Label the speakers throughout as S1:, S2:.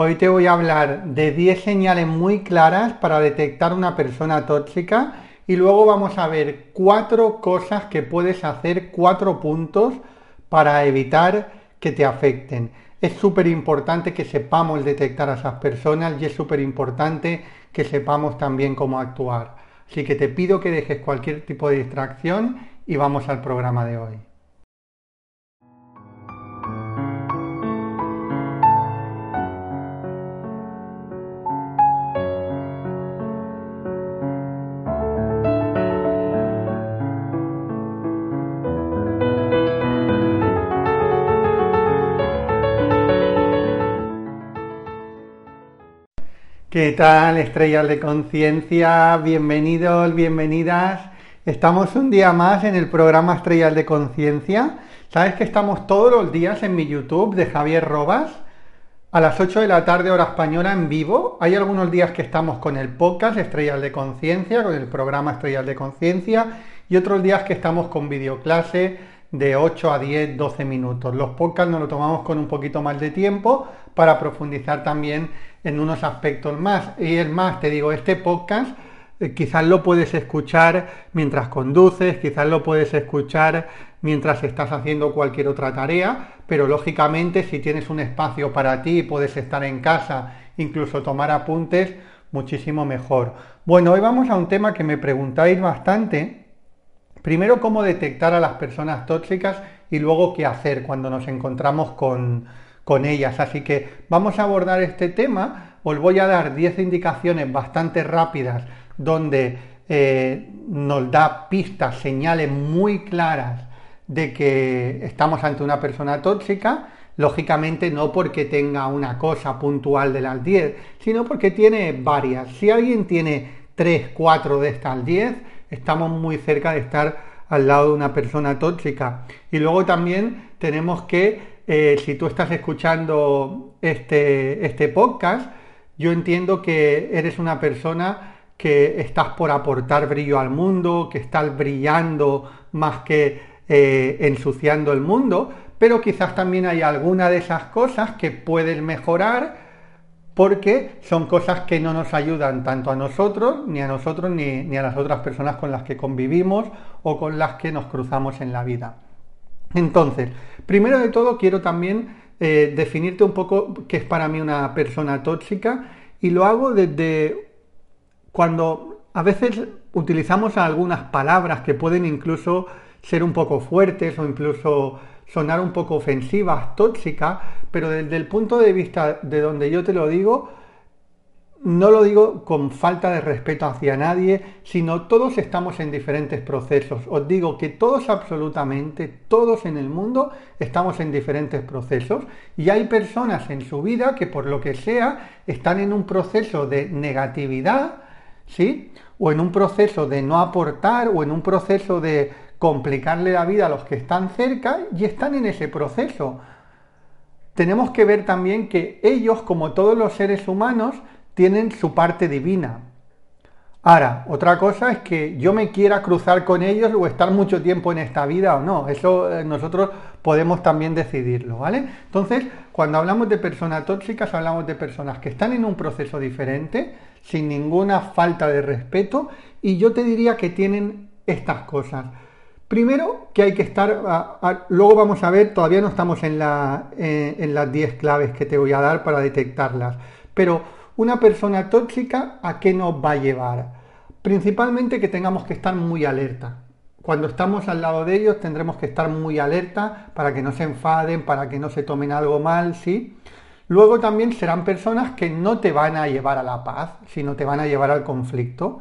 S1: Hoy te voy a hablar de 10 señales muy claras para detectar una persona tóxica y luego vamos a ver cuatro cosas que puedes hacer, cuatro puntos para evitar que te afecten. Es súper importante que sepamos detectar a esas personas y es súper importante que sepamos también cómo actuar. Así que te pido que dejes cualquier tipo de distracción y vamos al programa de hoy. ¿Qué tal, estrellas de conciencia? Bienvenidos, bienvenidas. Estamos un día más en el programa Estrellas de Conciencia. Sabes que estamos todos los días en mi YouTube de Javier Robas a las 8 de la tarde hora española en vivo. Hay algunos días que estamos con el podcast Estrellas de Conciencia, con el programa Estrellas de Conciencia y otros días que estamos con videoclase de 8 a 10, 12 minutos. Los podcasts nos lo tomamos con un poquito más de tiempo para profundizar también en unos aspectos más. Y es más, te digo, este podcast eh, quizás lo puedes escuchar mientras conduces, quizás lo puedes escuchar mientras estás haciendo cualquier otra tarea, pero lógicamente si tienes un espacio para ti, puedes estar en casa, incluso tomar apuntes, muchísimo mejor. Bueno, hoy vamos a un tema que me preguntáis bastante. Primero, cómo detectar a las personas tóxicas y luego qué hacer cuando nos encontramos con, con ellas. Así que vamos a abordar este tema. Os voy a dar 10 indicaciones bastante rápidas donde eh, nos da pistas, señales muy claras de que estamos ante una persona tóxica. Lógicamente no porque tenga una cosa puntual de las 10, sino porque tiene varias. Si alguien tiene 3, 4 de estas 10, estamos muy cerca de estar al lado de una persona tóxica. Y luego también tenemos que eh, si tú estás escuchando este, este podcast, yo entiendo que eres una persona que estás por aportar brillo al mundo, que estás brillando más que eh, ensuciando el mundo, pero quizás también hay alguna de esas cosas que puedes mejorar porque son cosas que no nos ayudan tanto a nosotros, ni a nosotros, ni, ni a las otras personas con las que convivimos o con las que nos cruzamos en la vida. Entonces, primero de todo quiero también eh, definirte un poco qué es para mí una persona tóxica y lo hago desde cuando a veces utilizamos algunas palabras que pueden incluso ser un poco fuertes o incluso sonar un poco ofensivas, tóxicas, pero desde el punto de vista de donde yo te lo digo, no lo digo con falta de respeto hacia nadie, sino todos estamos en diferentes procesos. Os digo que todos absolutamente, todos en el mundo estamos en diferentes procesos y hay personas en su vida que por lo que sea están en un proceso de negatividad, ¿sí? O en un proceso de no aportar o en un proceso de complicarle la vida a los que están cerca y están en ese proceso. Tenemos que ver también que ellos, como todos los seres humanos, tienen su parte divina. Ahora, otra cosa es que yo me quiera cruzar con ellos o estar mucho tiempo en esta vida o no. Eso eh, nosotros podemos también decidirlo, ¿vale? Entonces, cuando hablamos de personas tóxicas, hablamos de personas que están en un proceso diferente, sin ninguna falta de respeto, y yo te diría que tienen estas cosas. Primero, que hay que estar, luego vamos a ver, todavía no estamos en, eh, las 10 claves que te voy a dar para detectarlas, pero una persona tóxica, ¿a qué nos va a llevar? Principalmente que tengamos que estar muy alerta. Cuando estamos al lado de ellos tendremos que estar muy alerta para que no se enfaden, para que no se tomen algo mal, ¿sí? Luego también serán personas que no te van a llevar a la paz, sino te van a llevar al conflicto.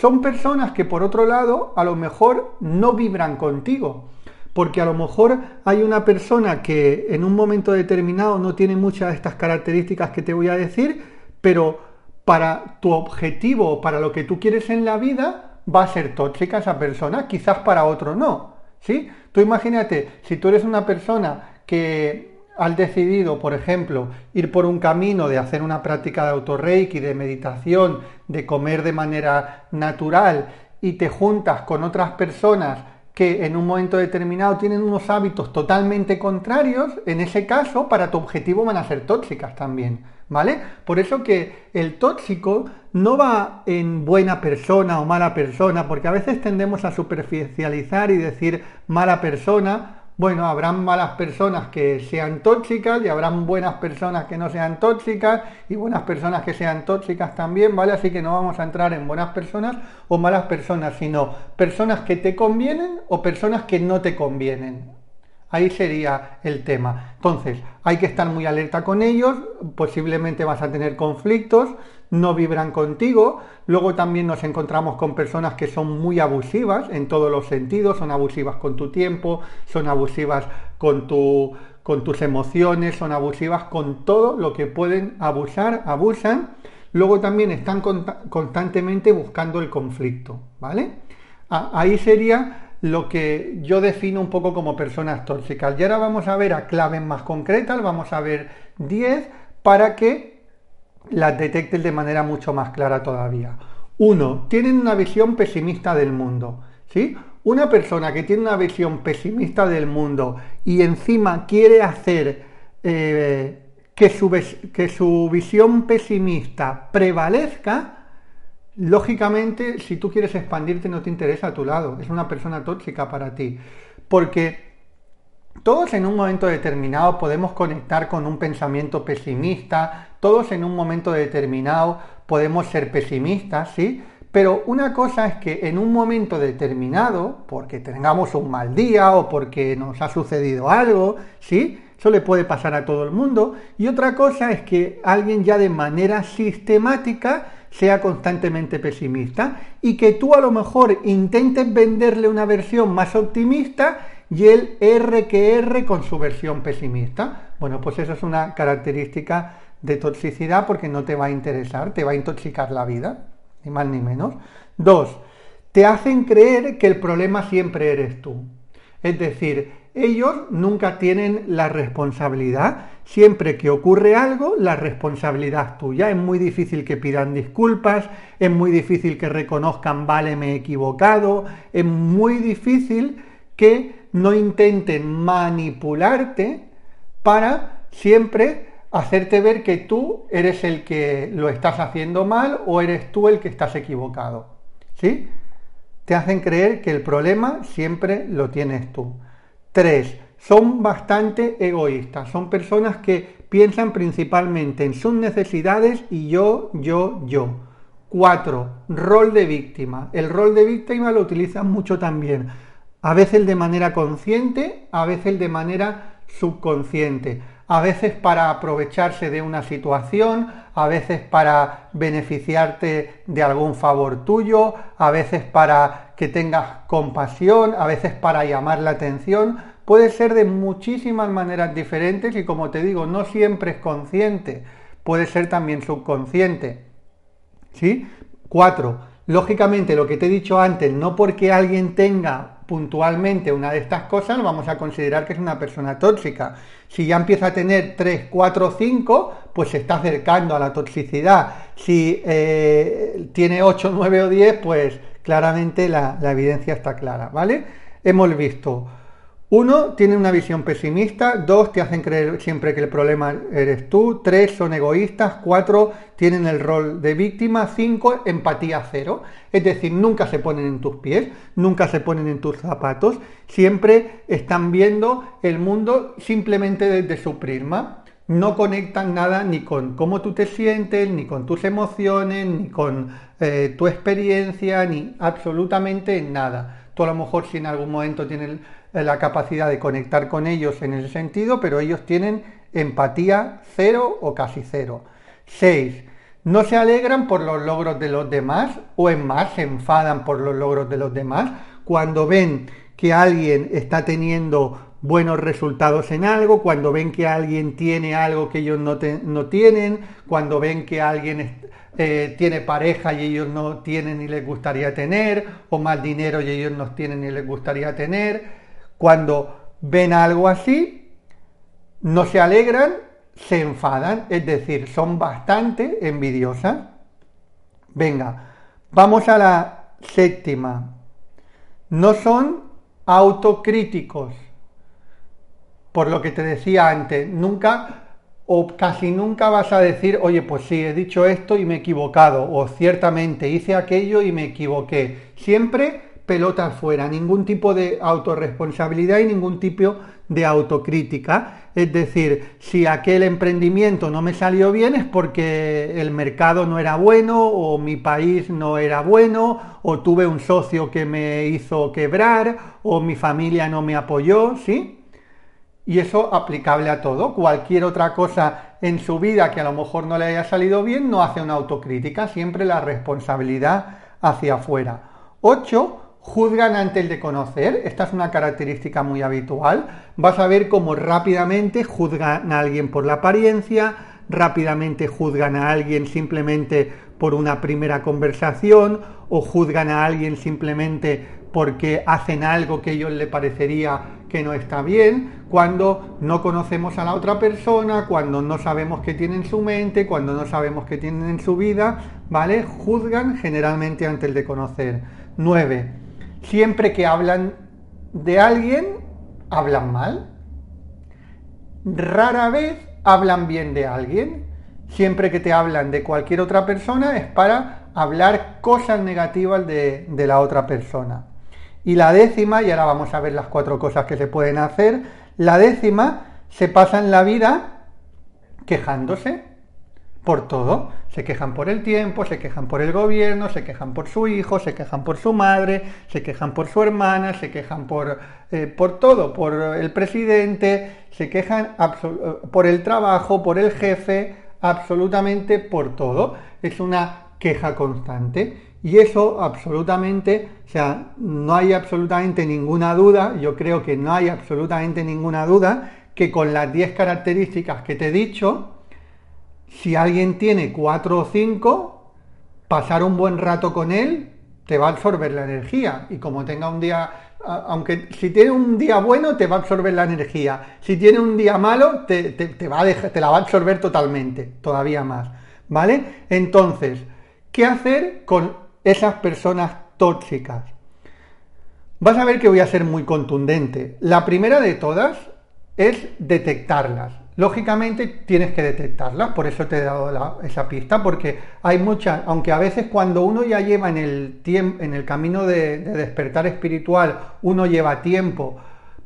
S1: Son personas que por otro lado a lo mejor no vibran contigo, porque a lo mejor hay una persona que en un momento determinado no tiene muchas de estas características que te voy a decir, pero para tu objetivo, para lo que tú quieres en la vida, va a ser tóxica esa persona, quizás para otro no. ¿Sí? Tú imagínate, si tú eres una persona que has decidido, por ejemplo, ir por un camino de hacer una práctica de autorreiki, de meditación, de comer de manera natural y te juntas con otras personas que en un momento determinado tienen unos hábitos totalmente contrarios, en ese caso para tu objetivo van a ser tóxicas también, ¿vale? Por eso que el tóxico no va en buena persona o mala persona, porque a veces tendemos a superficializar y decir mala persona bueno, habrán malas personas que sean tóxicas y habrán buenas personas que no sean tóxicas y buenas personas que sean tóxicas también, ¿vale? Así que no vamos a entrar en buenas personas o malas personas, sino personas que te convienen o personas que no te convienen. Ahí sería el tema. Entonces, hay que estar muy alerta con ellos, posiblemente vas a tener conflictos, no vibran contigo. Luego también nos encontramos con personas que son muy abusivas en todos los sentidos, son abusivas con tu tiempo, son abusivas con, tu, con tus emociones, son abusivas con todo lo que pueden abusar, abusan. Luego también están constantemente buscando el conflicto, ¿vale? Ahí sería lo que yo defino un poco como personas tóxicas. Y ahora vamos a ver a claves más concretas, vamos a ver 10 para que las detectes de manera mucho más clara todavía. Uno, tienen una visión pesimista del mundo. ¿sí? Una persona que tiene una visión pesimista del mundo y encima quiere hacer eh, que, su, que su visión pesimista prevalezca, lógicamente, si tú quieres expandirte, no te interesa a tu lado. Es una persona tóxica para ti. Porque todos en un momento determinado podemos conectar con un pensamiento pesimista, todos en un momento determinado podemos ser pesimistas, ¿sí? Pero una cosa es que en un momento determinado, porque tengamos un mal día o porque nos ha sucedido algo, ¿sí? Eso le puede pasar a todo el mundo. Y otra cosa es que alguien ya de manera sistemática sea constantemente pesimista y que tú a lo mejor intentes venderle una versión más optimista y él R que R con su versión pesimista. Bueno, pues eso es una característica de toxicidad porque no te va a interesar, te va a intoxicar la vida, ni más ni menos. Dos, te hacen creer que el problema siempre eres tú. Es decir, ellos nunca tienen la responsabilidad. Siempre que ocurre algo, la responsabilidad es tuya. Es muy difícil que pidan disculpas, es muy difícil que reconozcan, vale, me he equivocado, es muy difícil que no intenten manipularte para siempre hacerte ver que tú eres el que lo estás haciendo mal o eres tú el que estás equivocado. ¿Sí? Te hacen creer que el problema siempre lo tienes tú. Tres, son bastante egoístas. Son personas que piensan principalmente en sus necesidades y yo, yo, yo. Cuatro, rol de víctima. El rol de víctima lo utilizan mucho también. A veces de manera consciente, a veces de manera subconsciente a veces para aprovecharse de una situación, a veces para beneficiarte de algún favor tuyo, a veces para que tengas compasión, a veces para llamar la atención. Puede ser de muchísimas maneras diferentes y como te digo, no siempre es consciente, puede ser también subconsciente. ¿Sí? Cuatro, lógicamente lo que te he dicho antes, no porque alguien tenga puntualmente una de estas cosas, vamos a considerar que es una persona tóxica. Si ya empieza a tener 3, 4, 5, pues se está acercando a la toxicidad. Si eh, tiene 8, 9 o 10, pues claramente la, la evidencia está clara, ¿vale? Hemos visto uno, tienen una visión pesimista. Dos, te hacen creer siempre que el problema eres tú. Tres, son egoístas. Cuatro, tienen el rol de víctima. Cinco, empatía cero. Es decir, nunca se ponen en tus pies, nunca se ponen en tus zapatos. Siempre están viendo el mundo simplemente desde su prisma. No conectan nada ni con cómo tú te sientes, ni con tus emociones, ni con eh, tu experiencia, ni absolutamente nada. Tú a lo mejor si en algún momento tienes la capacidad de conectar con ellos en ese sentido, pero ellos tienen empatía cero o casi cero. 6. No se alegran por los logros de los demás o en más se enfadan por los logros de los demás cuando ven que alguien está teniendo buenos resultados en algo, cuando ven que alguien tiene algo que ellos no, no tienen, cuando ven que alguien eh, tiene pareja y ellos no tienen y les gustaría tener, o más dinero y ellos no tienen y les gustaría tener, cuando ven algo así, no se alegran, se enfadan, es decir, son bastante envidiosas. Venga, vamos a la séptima. No son autocríticos. Por lo que te decía antes, nunca o casi nunca vas a decir, oye, pues sí, he dicho esto y me he equivocado, o ciertamente hice aquello y me equivoqué. Siempre pelota fuera, ningún tipo de autorresponsabilidad y ningún tipo de autocrítica. Es decir, si aquel emprendimiento no me salió bien es porque el mercado no era bueno o mi país no era bueno o tuve un socio que me hizo quebrar o mi familia no me apoyó, ¿sí? Y eso aplicable a todo. Cualquier otra cosa en su vida que a lo mejor no le haya salido bien no hace una autocrítica, siempre la responsabilidad hacia afuera. 8 juzgan antes de conocer, esta es una característica muy habitual, vas a ver cómo rápidamente juzgan a alguien por la apariencia, rápidamente juzgan a alguien simplemente por una primera conversación o juzgan a alguien simplemente porque hacen algo que a ellos le parecería que no está bien, cuando no conocemos a la otra persona, cuando no sabemos qué tiene en su mente, cuando no sabemos qué tienen en su vida, ¿vale? Juzgan generalmente antes de conocer. 9 siempre que hablan de alguien, hablan mal. Rara vez hablan bien de alguien. Siempre que te hablan de cualquier otra persona es para hablar cosas negativas de, de la otra persona. Y la décima, y ahora vamos a ver las cuatro cosas que se pueden hacer, la décima se pasa en la vida quejándose por todo. Se quejan por el tiempo, se quejan por el gobierno, se quejan por su hijo, se quejan por su madre, se quejan por su hermana, se quejan por, eh, por todo, por el presidente, se quejan por el trabajo, por el jefe, absolutamente por todo. Es una queja constante. Y eso absolutamente, o sea, no hay absolutamente ninguna duda, yo creo que no hay absolutamente ninguna duda que con las 10 características que te he dicho, si alguien tiene cuatro o cinco, pasar un buen rato con él te va a absorber la energía. Y como tenga un día, aunque si tiene un día bueno, te va a absorber la energía. Si tiene un día malo, te, va a te la va a absorber totalmente, todavía más. ¿Vale? Entonces, ¿qué hacer con esas personas tóxicas? Vas a ver que voy a ser muy contundente. La primera de todas es detectarlas. Lógicamente tienes que detectarlas, por eso te he dado esa pista, porque hay muchas, aunque a veces cuando uno ya lleva en el, en el camino de, despertar espiritual, uno lleva tiempo,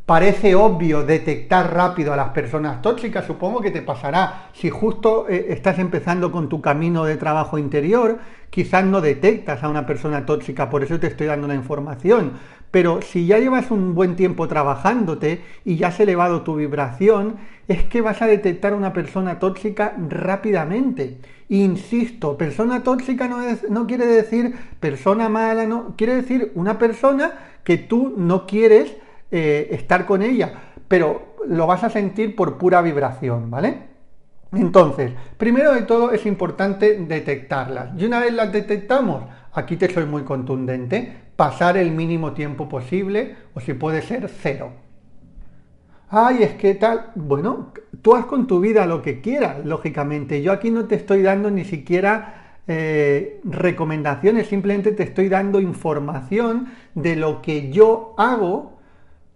S1: parece obvio detectar rápido a las personas tóxicas, supongo que te pasará. Si justo eh, estás empezando con tu camino de trabajo interior, quizás no detectas a una persona tóxica, por eso te estoy dando la información. Pero si ya llevas un buen tiempo trabajándote y ya has elevado tu vibración, es que vas a detectar una persona tóxica rápidamente. Insisto, persona tóxica no, no quiere decir persona mala, no, quiere decir una persona que tú no quieres eh, estar con ella, pero lo vas a sentir por pura vibración, ¿vale? Entonces, primero de todo es importante detectarlas. Y una vez las detectamos, aquí te soy muy contundente, pasar el mínimo tiempo posible o si puede ser cero ay, es que tal, bueno, tú haz con tu vida lo que quieras, lógicamente. Yo aquí no te estoy dando ni siquiera eh, recomendaciones, simplemente te estoy dando información de lo que yo hago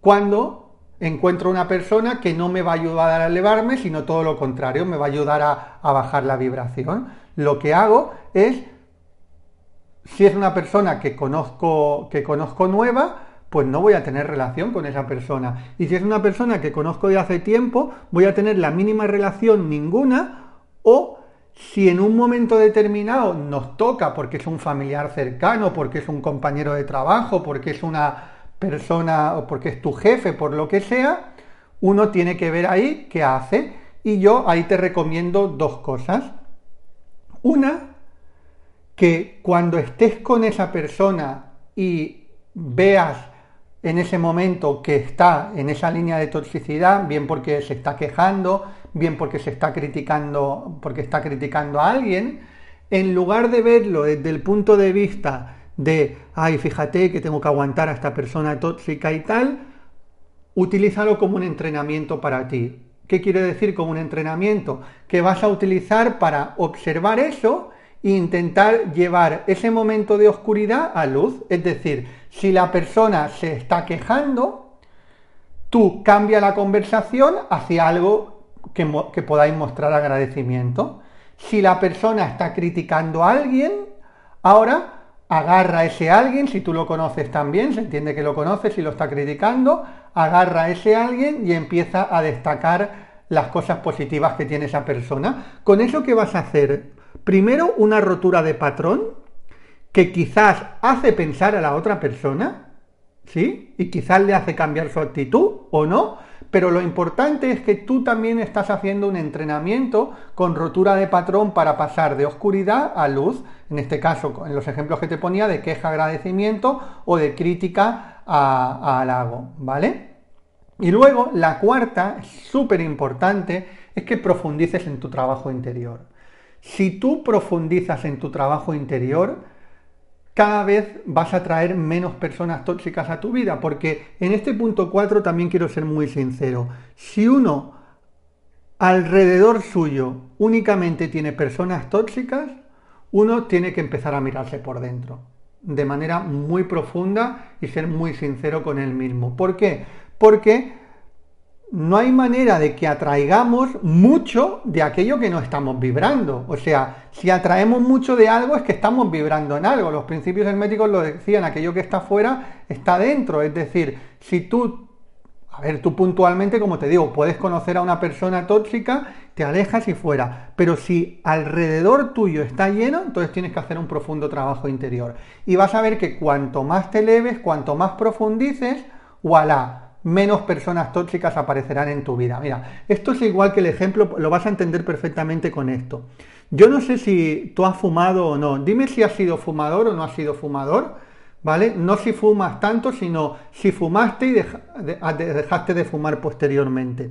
S1: cuando encuentro una persona que no me va a ayudar a elevarme, sino todo lo contrario, me va a ayudar a, a bajar la vibración. Lo que hago es, si es una persona que conozco, que conozco nueva, pues no voy a tener relación con esa persona. Y si es una persona que conozco de hace tiempo, voy a tener la mínima relación ninguna o si en un momento determinado nos toca porque es un familiar cercano, porque es un compañero de trabajo, porque es una persona o porque es tu jefe, por lo que sea, uno tiene que ver ahí qué hace. Y yo ahí te recomiendo dos cosas. Una, que cuando estés con esa persona y veas en ese momento que está en esa línea de toxicidad, bien porque se está quejando, bien porque se está criticando, porque está criticando a alguien, en lugar de verlo desde el punto de vista de, ay, fíjate que tengo que aguantar a esta persona tóxica y tal, utilízalo como un entrenamiento para ti. ¿Qué quiere decir como un entrenamiento? Que vas a utilizar para observar eso intentar llevar ese momento de oscuridad a luz. Es decir, si la persona se está quejando, tú cambia la conversación hacia algo que, podáis mostrar agradecimiento. Si la persona está criticando a alguien, ahora agarra a ese alguien, si tú lo conoces también, se entiende que lo conoces y lo está criticando, agarra a ese alguien y empieza a destacar las cosas positivas que tiene esa persona. Con eso, ¿qué vas a hacer? Primero, una rotura de patrón que quizás hace pensar a la otra persona, ¿sí? Y quizás le hace cambiar su actitud o no, pero lo importante es que tú también estás haciendo un entrenamiento con rotura de patrón para pasar de oscuridad a luz, en este caso, en los ejemplos que te ponía, de queja, agradecimiento o de crítica a, halago, ¿vale? Y luego, la cuarta, súper importante, es que profundices en tu trabajo interior. Si tú profundizas en tu trabajo interior, cada vez vas a traer menos personas tóxicas a tu vida, porque en este punto 4 también quiero ser muy sincero. Si uno alrededor suyo únicamente tiene personas tóxicas, uno tiene que empezar a mirarse por dentro, de manera muy profunda y ser muy sincero con él mismo. ¿Por qué? Porque no hay manera de que atraigamos mucho de aquello que no estamos vibrando. O sea, si atraemos mucho de algo es que estamos vibrando en algo. Los principios herméticos lo decían, aquello que está fuera está dentro. Es decir, si tú, a ver, tú puntualmente, como te digo, puedes conocer a una persona tóxica, te alejas y fuera. Pero si alrededor tuyo está lleno, entonces tienes que hacer un profundo trabajo interior. Y vas a ver que cuanto más te leves, cuanto más profundices, voilà menos personas tóxicas aparecerán en tu vida. Mira, esto es igual que el ejemplo, lo vas a entender perfectamente con esto. Yo no sé si tú has fumado o no. Dime si has sido fumador o no has sido fumador, ¿vale? No si fumas tanto, sino si fumaste y dejaste de fumar posteriormente.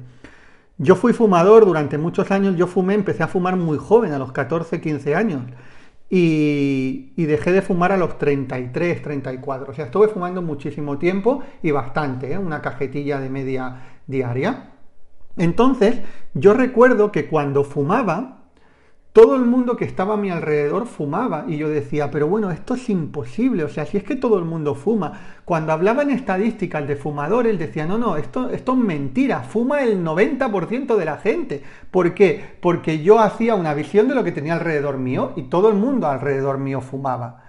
S1: Yo fui fumador durante muchos años, yo fumé, empecé a fumar muy joven, a los 14, 15 años y, dejé de fumar a los 33, 34. O sea, estuve fumando muchísimo tiempo y bastante, ¿eh? una cajetilla de media diaria. Entonces, yo recuerdo que cuando fumaba, todo el mundo que estaba a mi alrededor fumaba y yo decía, pero bueno, esto es imposible, o sea, si es que todo el mundo fuma. Cuando hablaba en estadísticas de fumadores, decía, no, no, esto, esto es mentira, fuma el 90% de la gente. ¿Por qué? Porque yo hacía una visión de lo que tenía alrededor mío y todo el mundo alrededor mío fumaba.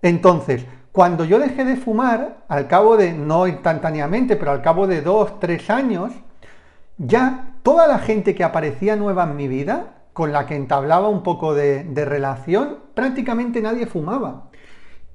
S1: Entonces, cuando yo dejé de fumar, al cabo de, no instantáneamente, pero al cabo de dos, tres años, ya toda la gente que aparecía nueva en mi vida, con la que entablaba un poco de, relación, prácticamente nadie fumaba.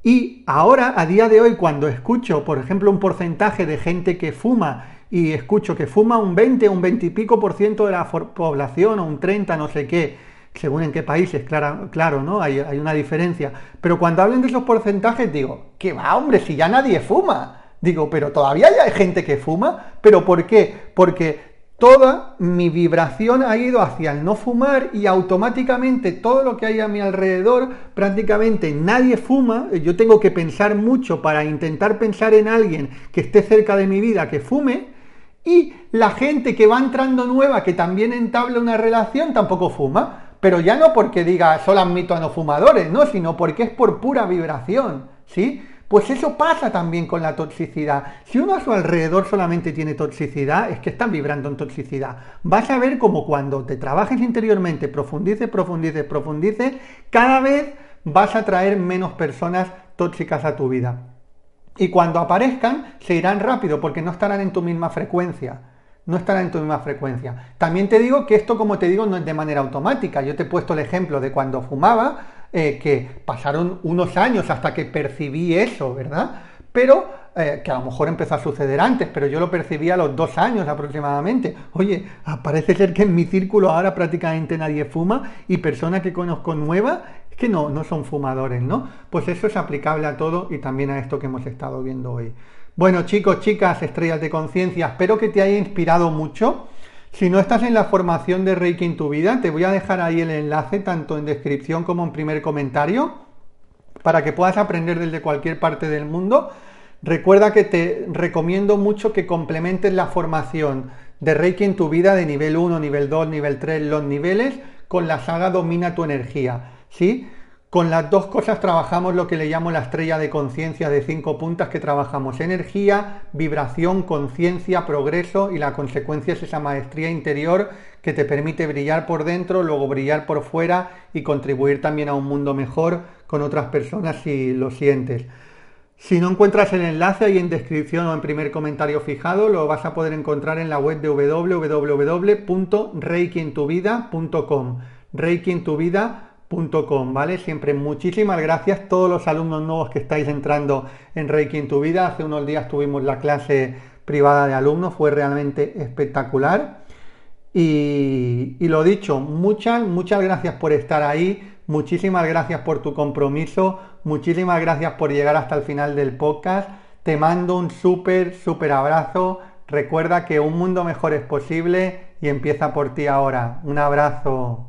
S1: Y ahora, a día de hoy, cuando escucho, por ejemplo, un porcentaje de gente que fuma y escucho que fuma un 20, un 20 y pico por ciento de la población o un 30, no sé qué, según en qué países, claro, claro ¿no? Hay, hay, una diferencia. Pero cuando hablen de esos porcentajes, digo, ¿qué va, hombre? Si ya nadie fuma. Digo, pero todavía hay gente que fuma. ¿Pero por qué? Porque toda mi vibración ha ido hacia el no fumar y automáticamente todo lo que hay a mi alrededor, prácticamente nadie fuma, yo tengo que pensar mucho para intentar pensar en alguien que esté cerca de mi vida que fume, y la gente que va entrando nueva, que también entabla una relación, tampoco fuma. Pero ya no porque diga solo admito a no fumadores, no, sino porque es por pura vibración, ¿sí? Pues eso pasa también con la toxicidad. Si uno a su alrededor solamente tiene toxicidad, es que están vibrando en toxicidad. Vas a ver como cuando te trabajes interiormente, profundices, profundices, profundices, cada vez vas a traer menos personas tóxicas a tu vida. Y cuando aparezcan, se irán rápido porque no estarán en tu misma frecuencia no estarán en tu misma frecuencia. También te digo que esto, como te digo, no es de manera automática. Yo te he puesto el ejemplo de cuando fumaba, eh, que pasaron unos años hasta que percibí eso, ¿verdad? Pero eh, que a lo mejor empezó a suceder antes, pero yo lo percibí a los dos años aproximadamente. Oye, parece ser que en mi círculo ahora prácticamente nadie fuma y personas que conozco nuevas que no, no son fumadores, ¿no? Pues eso es aplicable a todo y también a esto que hemos estado viendo hoy. Bueno chicos, chicas, estrellas de conciencia, espero que te haya inspirado mucho. Si no estás en la formación de Reiki en tu vida, te voy a dejar ahí el enlace tanto en descripción como en primer comentario para que puedas aprender desde cualquier parte del mundo. Recuerda que te recomiendo mucho que complementes la formación de Reiki en tu vida de nivel 1, nivel 2, nivel 3, los niveles con la saga Domina tu energía, ¿sí? Con las dos cosas trabajamos lo que le llamo la estrella de conciencia de cinco puntas que trabajamos energía, vibración, conciencia, progreso y la consecuencia es esa maestría interior que te permite brillar por dentro, luego brillar por fuera y contribuir también a un mundo mejor con otras personas si lo sientes. Si no encuentras el enlace ahí en descripción o en primer comentario fijado, lo vas a poder encontrar en la web de www.reikientuvida.com. Reiki ¿vale? Siempre muchísimas gracias a todos los alumnos nuevos que estáis entrando en Reiki en tu vida. Hace unos días tuvimos la clase privada de alumnos, fue realmente espectacular. Y, y lo dicho, muchas, muchas gracias por estar ahí, muchísimas gracias por tu compromiso, muchísimas gracias por llegar hasta el final del podcast. Te mando un súper, súper abrazo. Recuerda que un mundo mejor es posible y empieza por ti ahora. Un abrazo.